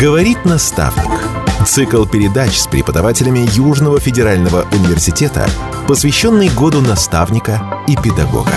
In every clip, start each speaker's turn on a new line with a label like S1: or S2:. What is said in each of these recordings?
S1: Говорит наставник. Цикл передач с преподавателями Южного федерального университета, посвященный году наставника и педагога.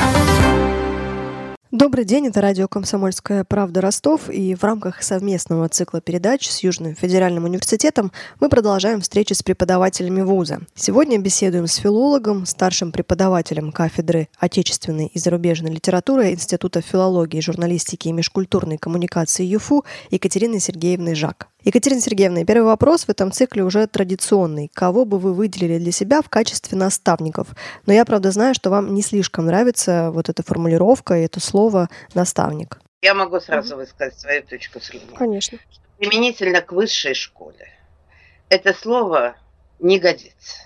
S2: Добрый день, это радио «Комсомольская правда» Ростов, и в рамках совместного цикла передач с Южным федеральным университетом мы продолжаем встречи с преподавателями вуза. Сегодня беседуем с филологом, старшим преподавателем кафедры отечественной и зарубежной литературы Института филологии, журналистики и межкультурной коммуникации ЮФУ Екатериной Сергеевной Жак. Екатерина Сергеевна, первый вопрос в этом цикле уже традиционный. Кого бы вы выделили для себя в качестве наставников? Но я, правда, знаю, что вам не слишком нравится вот эта формулировка и это слово «наставник».
S3: Я могу сразу угу. высказать свою точку зрения.
S2: Конечно.
S3: Применительно к высшей школе. Это слово не годится.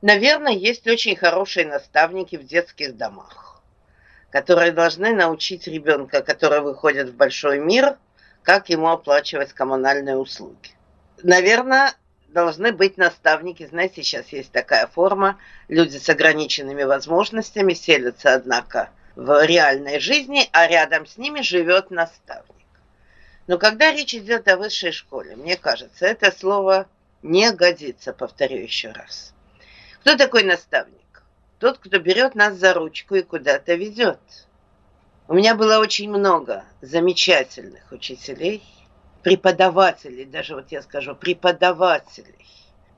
S3: Наверное, есть очень хорошие наставники в детских домах, которые должны научить ребенка, который выходит в большой мир – как ему оплачивать коммунальные услуги. Наверное, должны быть наставники. Знаете, сейчас есть такая форма. Люди с ограниченными возможностями селятся, однако, в реальной жизни, а рядом с ними живет наставник. Но когда речь идет о высшей школе, мне кажется, это слово не годится, повторю еще раз. Кто такой наставник? Тот, кто берет нас за ручку и куда-то ведет. У меня было очень много замечательных учителей, преподавателей, даже вот я скажу, преподавателей.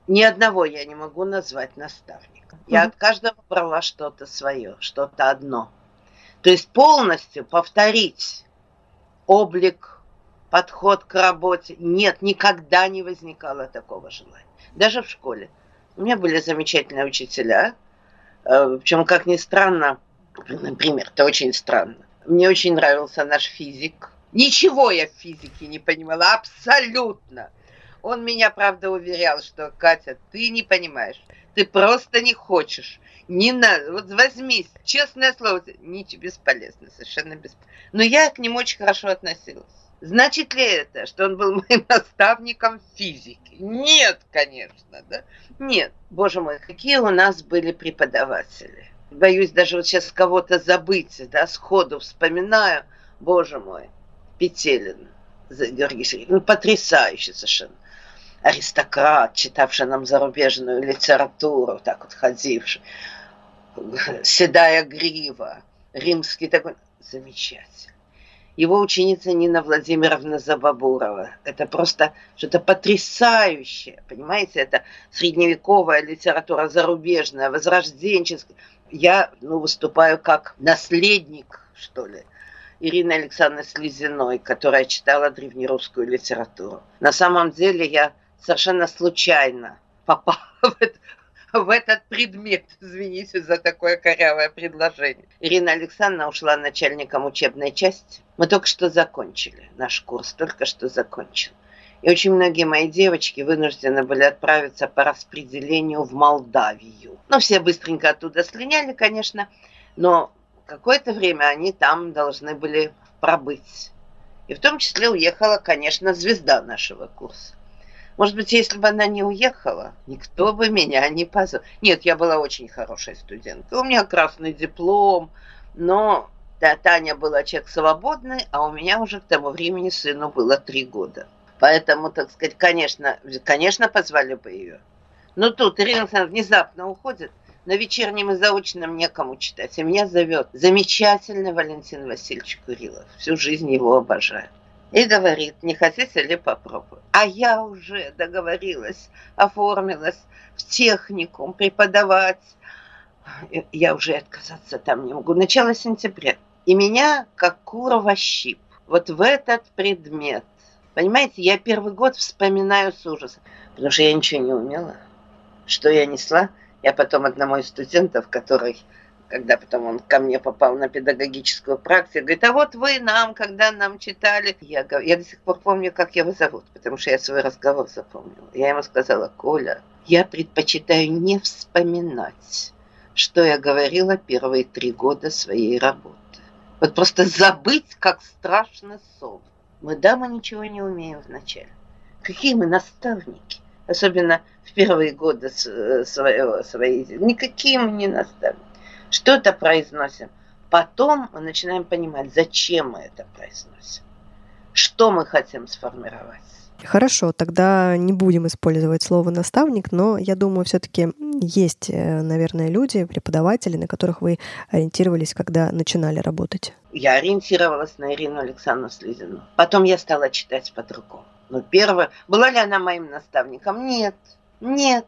S3: Ни одного я не могу назвать наставником. Я от каждого брала что-то свое, что-то одно. То есть полностью повторить облик, подход к работе. Нет, никогда не возникало такого желания. Даже в школе. У меня были замечательные учителя. Э, Причем, как ни странно, например, это очень странно. Мне очень нравился наш физик. Ничего я в физике не понимала, абсолютно. Он меня, правда, уверял, что, Катя, ты не понимаешь, ты просто не хочешь. Не надо, вот возьмись, честное слово, ничего бесполезно, совершенно бесполезно. Но я к нему очень хорошо относилась. Значит ли это, что он был моим наставником физики? Нет, конечно, да? Нет. Боже мой, какие у нас были преподаватели боюсь даже вот сейчас кого-то забыть, да, сходу вспоминаю, боже мой, Петелин, Георгий Сергеевич, ну, потрясающий совершенно. Аристократ, читавший нам зарубежную литературу, так вот ходивший. Седая грива, римский такой, замечательный. Его ученица Нина Владимировна Забабурова. Это просто что-то потрясающее, понимаете? Это средневековая литература зарубежная, возрожденческая я ну, выступаю как наследник, что ли, Ирины Александровны Слезиной, которая читала древнерусскую литературу. На самом деле я совершенно случайно попала в, это, в этот предмет. Извините за такое корявое предложение. Ирина Александровна ушла начальником учебной части. Мы только что закончили наш курс, только что закончили. И очень многие мои девочки вынуждены были отправиться по распределению в Молдавию. Ну, все быстренько оттуда слиняли, конечно, но какое-то время они там должны были пробыть. И в том числе уехала, конечно, звезда нашего курса. Может быть, если бы она не уехала, никто бы меня не позвал. Нет, я была очень хорошей студенткой. У меня красный диплом, но да, Таня была человек свободный, а у меня уже к тому времени сыну было три года. Поэтому, так сказать, конечно, конечно, позвали бы ее. Но тут Ирина Александровна внезапно уходит, на вечернем и заочном некому читать. И меня зовет замечательный Валентин Васильевич Курилов. Всю жизнь его обожаю. И говорит, не хотите ли попробовать? А я уже договорилась, оформилась в техникум преподавать. Я уже отказаться там не могу. Начало сентября. И меня, как кура во щип, вот в этот предмет Понимаете, я первый год вспоминаю с ужасом, потому что я ничего не умела. Что я несла? Я потом одному из студентов, который, когда потом он ко мне попал на педагогическую практику, говорит, а вот вы нам, когда нам читали, я, я до сих пор помню, как его зовут, потому что я свой разговор запомнила. Я ему сказала, Коля, я предпочитаю не вспоминать, что я говорила первые три года своей работы. Вот просто забыть, как страшно сон. Мы, да, мы ничего не умеем вначале. Какие мы наставники? Особенно в первые годы э, своего, своей. Никакие мы не наставники. Что-то произносим. Потом мы начинаем понимать, зачем мы это произносим. Что мы хотим сформировать.
S2: Хорошо, тогда не будем использовать слово наставник, но я думаю, все-таки есть, э, наверное, люди, преподаватели, на которых вы ориентировались, когда начинали работать.
S3: Я ориентировалась на Ирину Александровну Слезину. Потом я стала читать по-другому. Но первое, была ли она моим наставником? Нет, нет.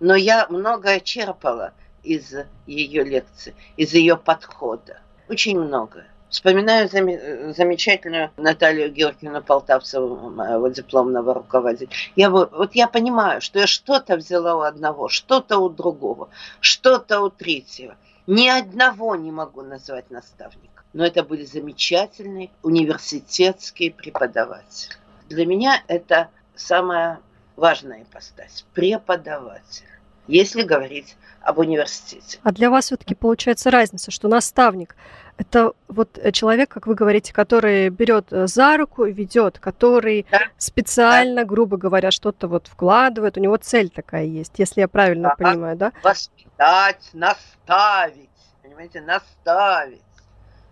S3: Но я многое черпала из ее лекций, из ее подхода. Очень многое. Вспоминаю замечательную Наталью Георгиевну Полтавцеву, моего дипломного руководителя. Я, вот я понимаю, что я что-то взяла у одного, что-то у другого, что-то у третьего. Ни одного не могу назвать наставником. Но это были замечательные университетские преподаватели. Для меня это самая важная ипостась – преподаватель если говорить об университете.
S2: А для вас все-таки получается разница, что наставник это вот человек, как вы говорите, который берет э, за руку и ведет, который да. специально, да. грубо говоря, что-то вот вкладывает. У него цель такая есть, если я правильно да. понимаю, да?
S3: Воспитать, наставить, понимаете, наставить.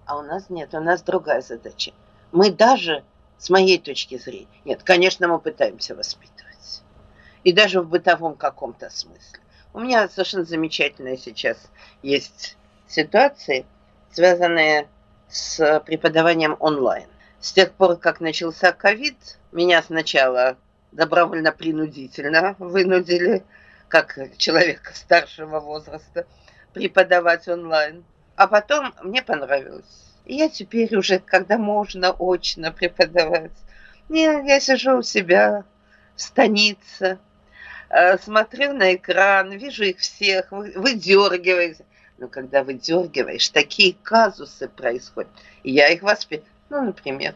S3: А у нас нет, у нас другая задача. Мы даже, с моей точки зрения, нет, конечно, мы пытаемся воспитывать. И даже в бытовом каком-то смысле. У меня совершенно замечательная сейчас есть ситуации, связанные с преподаванием онлайн. С тех пор, как начался ковид, меня сначала добровольно-принудительно вынудили, как человека старшего возраста, преподавать онлайн. А потом мне понравилось. И я теперь уже, когда можно очно преподавать, не, я сижу у себя в станице, смотрю на экран, вижу их всех, выдергиваю. Но когда выдергиваешь, такие казусы происходят. И я их воспитываю. Ну, например,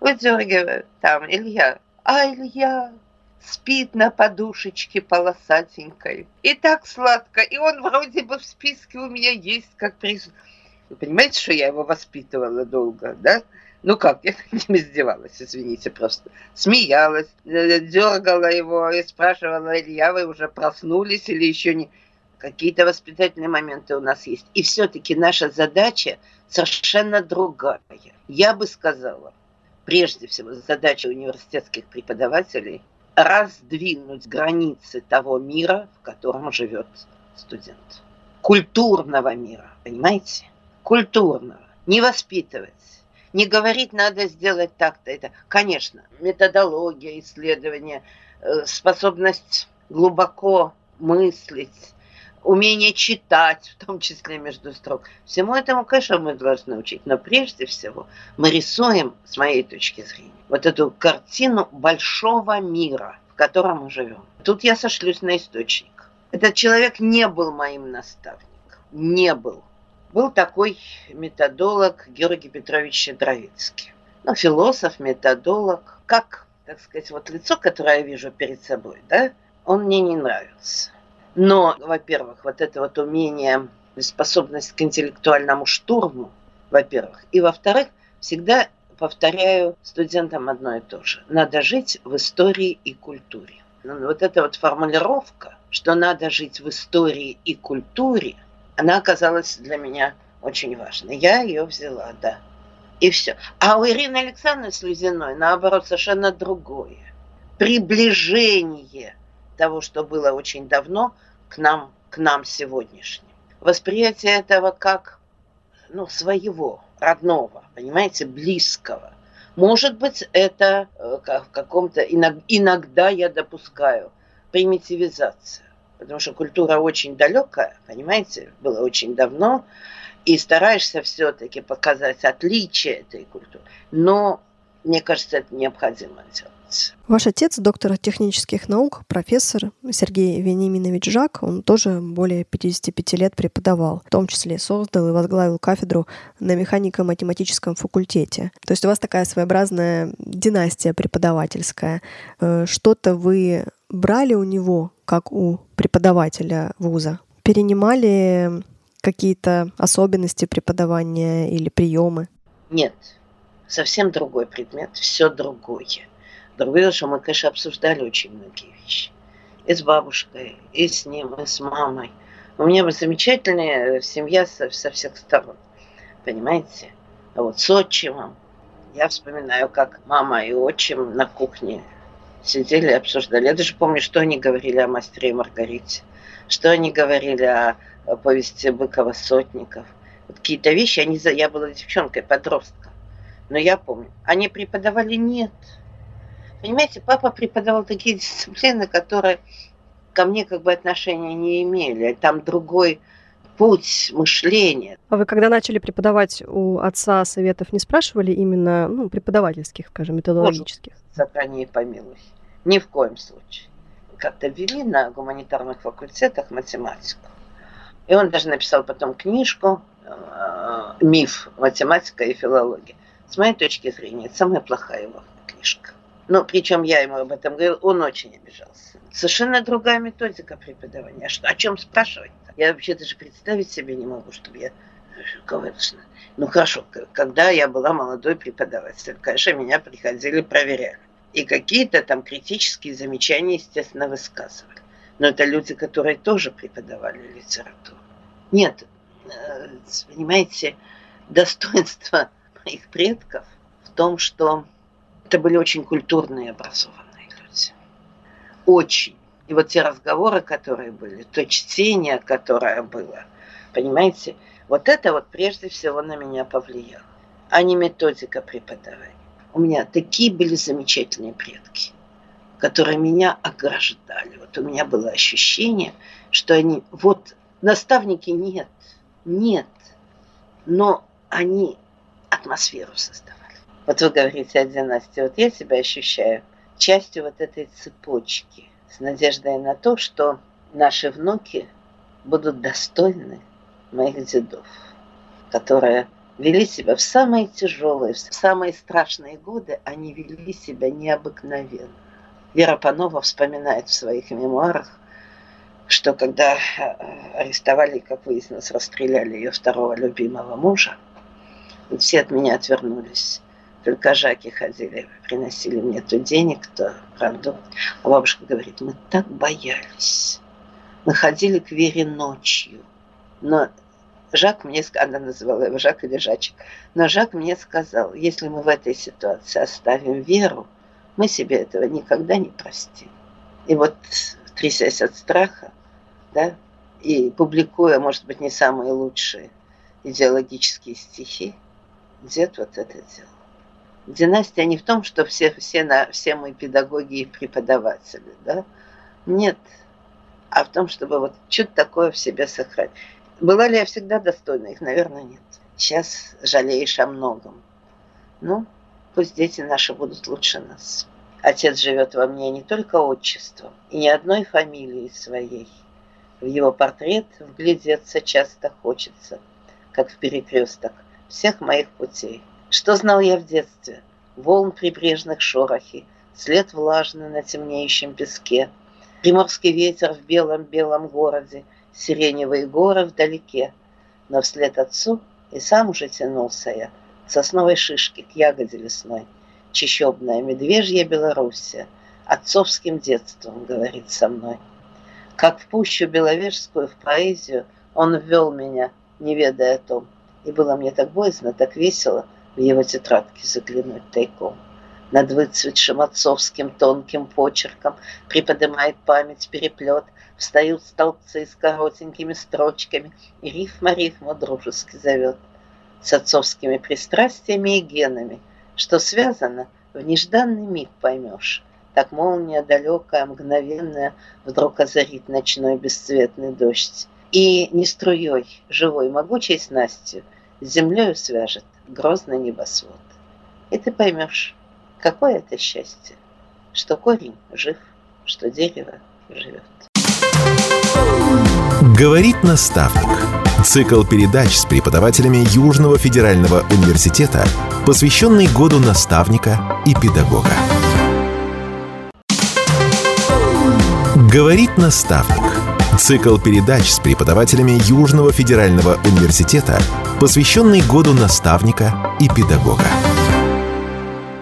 S3: выдергиваю там Илья. А Илья спит на подушечке полосатенькой. И так сладко. И он вроде бы в списке у меня есть как приз. Вы понимаете, что я его воспитывала долго, да? Ну как, я над ним издевалась, извините, просто. Смеялась, э, дергала его и спрашивала, Илья, вы уже проснулись или еще не... Какие-то воспитательные моменты у нас есть. И все-таки наша задача совершенно другая. Я бы сказала, прежде всего, задача университетских преподавателей раздвинуть границы того мира, в котором живет студент. Культурного мира, понимаете? Культурного. Не воспитывать не говорить, надо сделать так-то. Это, конечно, методология исследования, э, способность глубоко мыслить, умение читать, в том числе между строк. Всему этому, конечно, мы должны учить. Но прежде всего мы рисуем, с моей точки зрения, вот эту картину большого мира, в котором мы живем. Тут я сошлюсь на источник. Этот человек не был моим наставником. Не был был такой методолог Георгий Петрович Щедровицкий. Ну, философ, методолог. Как, так сказать, вот лицо, которое я вижу перед собой, да, он мне не нравился. Но, во-первых, вот это вот умение, способность к интеллектуальному штурму, во-первых. И, во-вторых, всегда повторяю студентам одно и то же. Надо жить в истории и культуре. Ну, вот эта вот формулировка, что надо жить в истории и культуре – она оказалась для меня очень важной. Я ее взяла, да. И все. А у Ирины Александровны Слезиной, наоборот, совершенно другое. Приближение того, что было очень давно, к нам, к нам сегодняшним. Восприятие этого как ну, своего, родного, понимаете, близкого. Может быть, это э, в каком-то, иногда я допускаю, примитивизация потому что культура очень далекая, понимаете, было очень давно, и стараешься все-таки показать отличие этой культуры. Но мне кажется, это необходимо делать.
S2: Ваш отец, доктор технических наук, профессор Сергей Вениминович Жак, он тоже более 55 лет преподавал, в том числе создал и возглавил кафедру на механико-математическом факультете. То есть у вас такая своеобразная династия преподавательская. Э, что-то вы брали у него, как у преподавателя вуза? Перенимали какие-то особенности преподавания или приемы?
S3: Нет, совсем другой предмет, все другое. Другое, что мы, конечно, обсуждали очень многие вещи. И с бабушкой, и с ним, и с мамой. У меня была замечательная семья со, со всех сторон. Понимаете? А вот с отчимом. Я вспоминаю, как мама и отчим на кухне сидели и обсуждали. Я даже помню, что они говорили о мастере и Маргарите, что они говорили о, о повести Быкова «Сотников». Вот какие-то вещи, они, я была девчонкой, подростком, но я помню. Они преподавали нет. Понимаете, папа преподавал такие дисциплины, которые ко мне как бы отношения не имели. Там другой путь мышления.
S2: А вы когда начали преподавать у отца советов, не спрашивали именно ну, преподавательских, скажем, методологических?
S3: Сохрани и помилуй. Ни в коем случае. Как-то ввели на гуманитарных факультетах математику. И он даже написал потом книжку э, «Миф. Математика и филология». С моей точки зрения, это самая плохая его книжка. Ну, причем я ему об этом говорил, он очень обижался. Совершенно другая методика преподавания. А что, о чем спрашивать-то? Я вообще даже представить себе не могу, чтобы я конечно. Ну хорошо, когда я была молодой преподавателем, конечно, меня приходили проверяли. И какие-то там критические замечания, естественно, высказывали. Но это люди, которые тоже преподавали литературу. Нет, э, понимаете, достоинство моих предков в том, что это были очень культурные образованные люди. Очень. И вот те разговоры, которые были, то чтение, которое было, понимаете, вот это вот прежде всего на меня повлияло, а не методика преподавания. У меня такие были замечательные предки, которые меня ограждали. Вот у меня было ощущение, что они, вот наставники нет, нет, но они атмосферу создавали. Вот вы говорите о династии, вот я себя ощущаю частью вот этой цепочки – с надеждой на то, что наши внуки будут достойны моих дедов, которые вели себя в самые тяжелые, в самые страшные годы, они вели себя необыкновенно. Вера Панова вспоминает в своих мемуарах, что когда э, арестовали, как выяснилось, расстреляли ее второго любимого мужа, все от меня отвернулись. Жаки ходили, приносили мне то денег, то правду. А бабушка говорит, мы так боялись. Мы ходили к Вере ночью. Но Жак мне, она называла его Жак или Жачек, но Жак мне сказал, если мы в этой ситуации оставим Веру, мы себе этого никогда не простим. И вот, трясясь от страха, да, и публикуя, может быть, не самые лучшие идеологические стихи, дед вот это делал. Династия не в том, что все, все, на, все мы педагоги и преподаватели, да? Нет. А в том, чтобы вот что-то такое в себе сохранить. Была ли я всегда достойна их? Наверное, нет. Сейчас жалеешь о многом. Ну, пусть дети наши будут лучше нас. Отец живет во мне не только отчеством, и ни одной фамилией своей. В его портрет вглядеться часто хочется, как в перекресток всех моих путей. Что знал я в детстве? Волн прибрежных шорохи, след влажный на темнеющем песке, Приморский ветер в белом-белом городе, Сиреневые горы вдалеке. Но вслед отцу и сам уже тянулся я К сосновой шишке, к ягоде лесной. Чищебная медвежья Белоруссия Отцовским детством говорит со мной. Как в пущу беловежскую, в поэзию Он ввел меня, не ведая о том. И было мне так боязно, так весело — в его тетрадке заглянуть тайком. Над выцветшим отцовским тонким почерком приподнимает память переплет, встают столбцы с коротенькими строчками, и рифма рифму дружески зовет. С отцовскими пристрастиями и генами, что связано, в нежданный миг поймешь. Так молния далекая, мгновенная, вдруг озарит ночной бесцветный дождь. И не струей, живой, могучей снастью, с землею свяжет, грозный небосвод. И ты поймешь, какое это счастье, что корень жив, что дерево живет.
S1: Говорит наставник. Цикл передач с преподавателями Южного федерального университета, посвященный году наставника и педагога. Говорит наставник. Цикл передач с преподавателями Южного федерального университета, посвященный году наставника и педагога.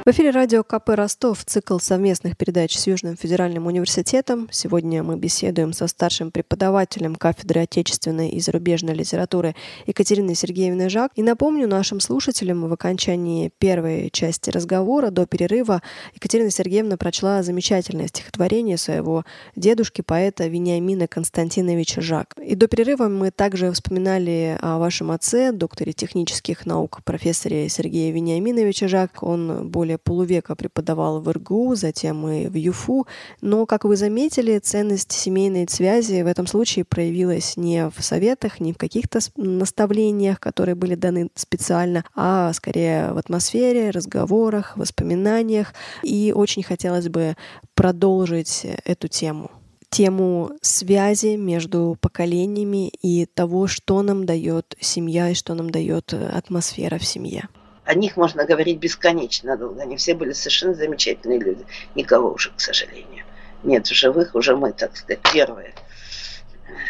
S2: В эфире радио КП Ростов, цикл совместных передач с Южным федеральным университетом. Сегодня мы беседуем со старшим преподавателем кафедры отечественной и зарубежной литературы Екатериной Сергеевной Жак. И напомню нашим слушателям, в окончании первой части разговора до перерыва Екатерина Сергеевна прочла замечательное стихотворение своего дедушки, поэта Вениамина Константиновича Жак. И до перерыва мы также вспоминали о вашем отце, докторе технических наук, профессоре Сергея Вениаминовича Жак. Он более более полувека преподавал в РГУ, затем и в ЮФУ. Но, как вы заметили, ценность семейной связи в этом случае проявилась не в советах, не в каких-то наставлениях, которые были даны специально, а скорее в атмосфере, разговорах, воспоминаниях. И очень хотелось бы продолжить эту тему тему связи между поколениями и того, что нам дает семья и что нам дает атмосфера в семье.
S3: О них можно говорить бесконечно долго. Они все были совершенно замечательные люди. Никого уже, к сожалению, нет в живых. Уже мы, так сказать, первые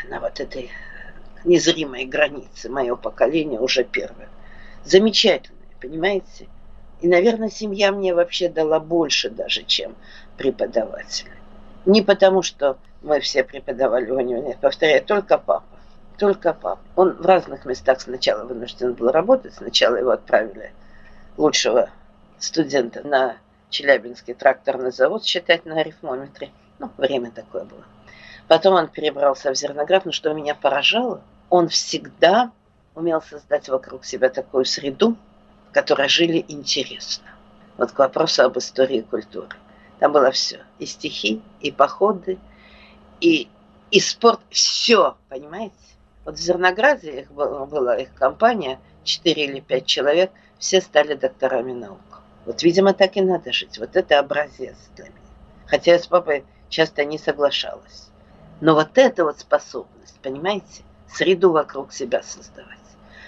S3: на вот этой незримой границе. Мое поколение уже первое. Замечательные, понимаете? И, наверное, семья мне вообще дала больше даже, чем преподаватели. Не потому, что мы все преподавали в университете, повторяю, только папа. Только папа. Он в разных местах сначала вынужден был работать, сначала его отправили лучшего студента на Челябинский тракторный завод считать на арифмометре. Ну, время такое было. Потом он перебрался в Зерноград, но что меня поражало, он всегда умел создать вокруг себя такую среду, в которой жили интересно. Вот к вопросу об истории и культуре. Там было все. И стихи, и походы, и, и спорт. Все, понимаете? Вот в Зернограде их была, была их компания, 4 или 5 человек – все стали докторами наук. Вот, видимо, так и надо жить. Вот это образец для меня. Хотя я с папой часто не соглашалась. Но вот эта вот способность, понимаете, среду вокруг себя создавать.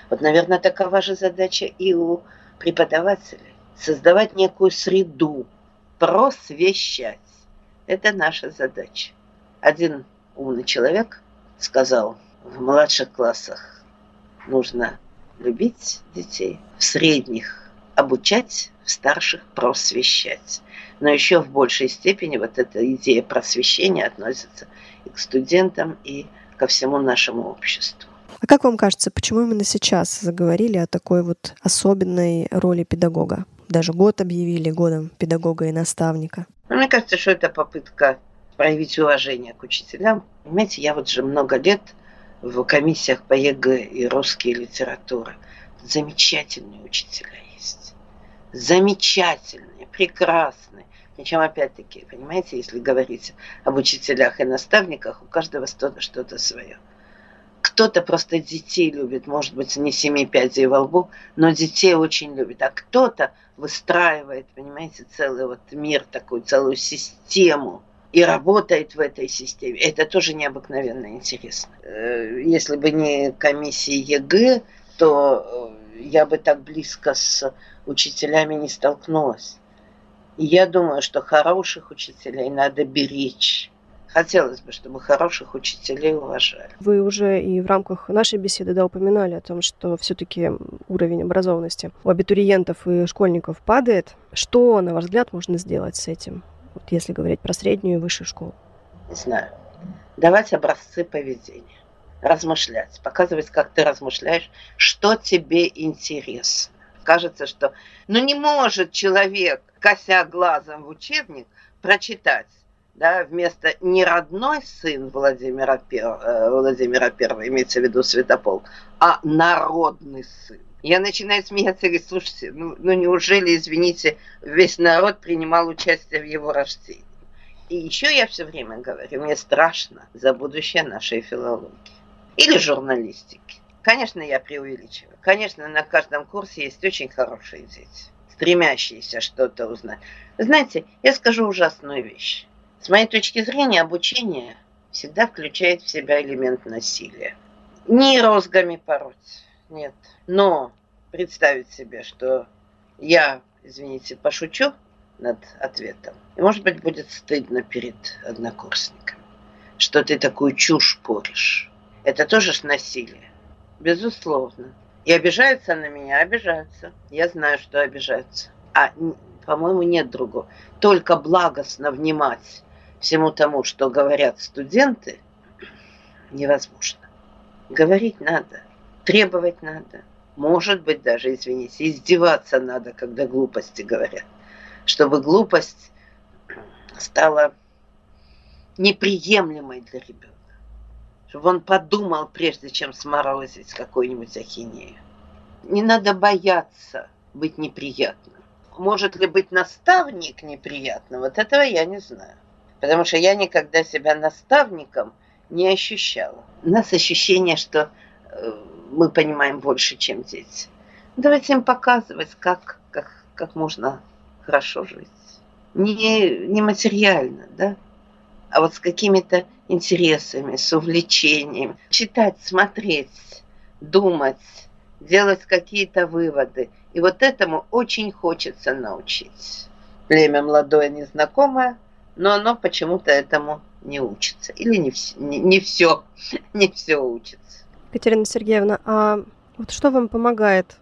S3: Вот, наверное, такова же задача и у преподавателей. Создавать некую среду, просвещать. Это наша задача. Один умный человек сказал, в младших классах нужно любить детей, в средних обучать, в старших просвещать. Но еще в большей степени вот эта идея просвещения относится и к студентам, и ко всему нашему обществу.
S2: А как вам кажется, почему именно сейчас заговорили о такой вот особенной роли педагога? Даже год объявили годом педагога и наставника.
S3: Ну, мне кажется, что это попытка проявить уважение к учителям. Понимаете, я вот же много лет в комиссиях по ЕГЭ и русской литературы. Замечательные учителя есть. Замечательные, прекрасные. Причем, опять-таки, понимаете, если говорить об учителях и наставниках, у каждого что-то что свое. Кто-то просто детей любит, может быть, не семи пядей во лбу, но детей очень любит. А кто-то выстраивает, понимаете, целый вот мир, такую целую систему – и работает в этой системе. Это тоже необыкновенно интересно. Э, если бы не комиссии ЕГЭ, то э, я бы так близко с учителями не столкнулась. И я думаю, что хороших учителей надо беречь. Хотелось бы, чтобы хороших учителей уважали.
S2: Вы уже и в рамках нашей беседы да, упоминали о том, что все-таки уровень образованности у абитуриентов и школьников падает. Что, на ваш взгляд, можно сделать с этим? Вот если говорить про среднюю и высшую школу?
S3: Не знаю. Давать образцы поведения. Размышлять. Показывать, как ты размышляешь, что тебе интересно. Кажется, что ну не может человек, кося глазом в учебник, прочитать да, вместо не родной сын Владимира, Пер, э, Владимира Первого, имеется в виду Святополк, а народный сын. Я начинаю смеяться и говорить, слушайте, ну, ну неужели, извините, весь народ принимал участие в его рождении? И еще я все время говорю, мне страшно за будущее нашей филологии. Или журналистики. Конечно, я преувеличиваю. Конечно, на каждом курсе есть очень хорошие дети, стремящиеся что-то узнать. знаете, я скажу ужасную вещь. С моей точки зрения, обучение всегда включает в себя элемент насилия. Не розгами пороть, нет. Но представить себе, что я, извините, пошучу над ответом, и, может быть, будет стыдно перед однокурсниками, что ты такую чушь поришь. Это тоже ж насилие. Безусловно. И обижаются на меня, обижаются. Я знаю, что обижаются. А по-моему, нет другого. Только благостно внимать всему тому, что говорят студенты, невозможно. Говорить надо, требовать надо. Может быть, даже, извините, издеваться надо, когда глупости говорят. Чтобы глупость стала неприемлемой для ребенка. Чтобы он подумал, прежде чем сморозить какую-нибудь ахинею. Не надо бояться быть неприятным. Может ли быть наставник неприятным? Вот этого я не знаю. Потому что я никогда себя наставником не ощущала. У нас ощущение, что мы понимаем больше, чем дети. Давайте им показывать, как, как, как можно хорошо жить. Не, не материально, да, а вот с какими-то интересами, с увлечением. Читать, смотреть, думать, делать какие-то выводы. И вот этому очень хочется научить. Племя молодое, незнакомое, но оно почему-то этому не учится. Или не, не, не все, не все учится.
S2: Катерина Сергеевна, а вот что вам помогает?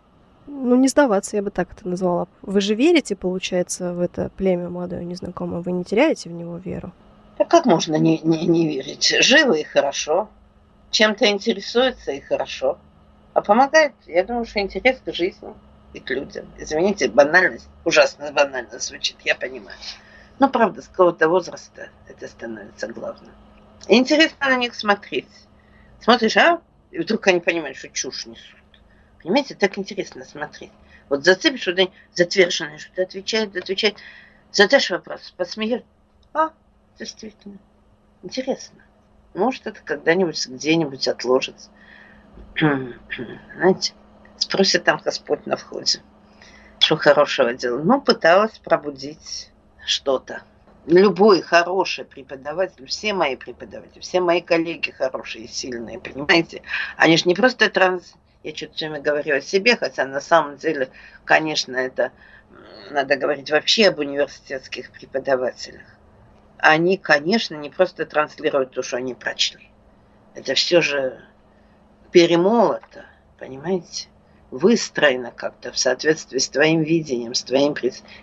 S2: Ну, не сдаваться, я бы так это назвала. Вы же верите, получается, в это племя молодое незнакомое? Вы не теряете в него веру?
S3: А как можно не, не, не верить? Живы и хорошо. Чем-то интересуется и хорошо. А помогает, я думаю, что интерес к жизни и к людям. Извините, банальность, ужасно банально звучит, я понимаю. Но, правда, с какого-то возраста это становится главным. Интересно на них смотреть. Смотришь, а? И вдруг они понимают, что чушь несут. Понимаете, так интересно смотреть. Вот зацепишь что-то затверженное, что-то отвечает, отвечает. Задашь вопрос, посмеешь. А, действительно, интересно. Может, это когда-нибудь где-нибудь отложится. Знаете, спросит там Господь на входе, что хорошего делал. Ну, пыталась пробудить что-то. Любой хороший преподаватель, все мои преподаватели, все мои коллеги хорошие, сильные, понимаете? Они же не просто транс... Я что-то время говорю о себе, хотя на самом деле, конечно, это надо говорить вообще об университетских преподавателях. Они, конечно, не просто транслируют то, что они прочли. Это все же перемолото, понимаете? Выстроено как-то в соответствии с твоим видением, с твоим...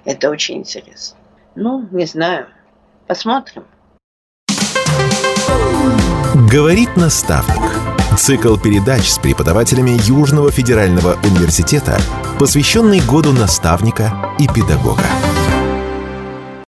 S3: Это очень интересно. Ну, не знаю. Посмотрим.
S1: Говорит наставник. Цикл передач с преподавателями Южного федерального университета, посвященный году наставника и педагога.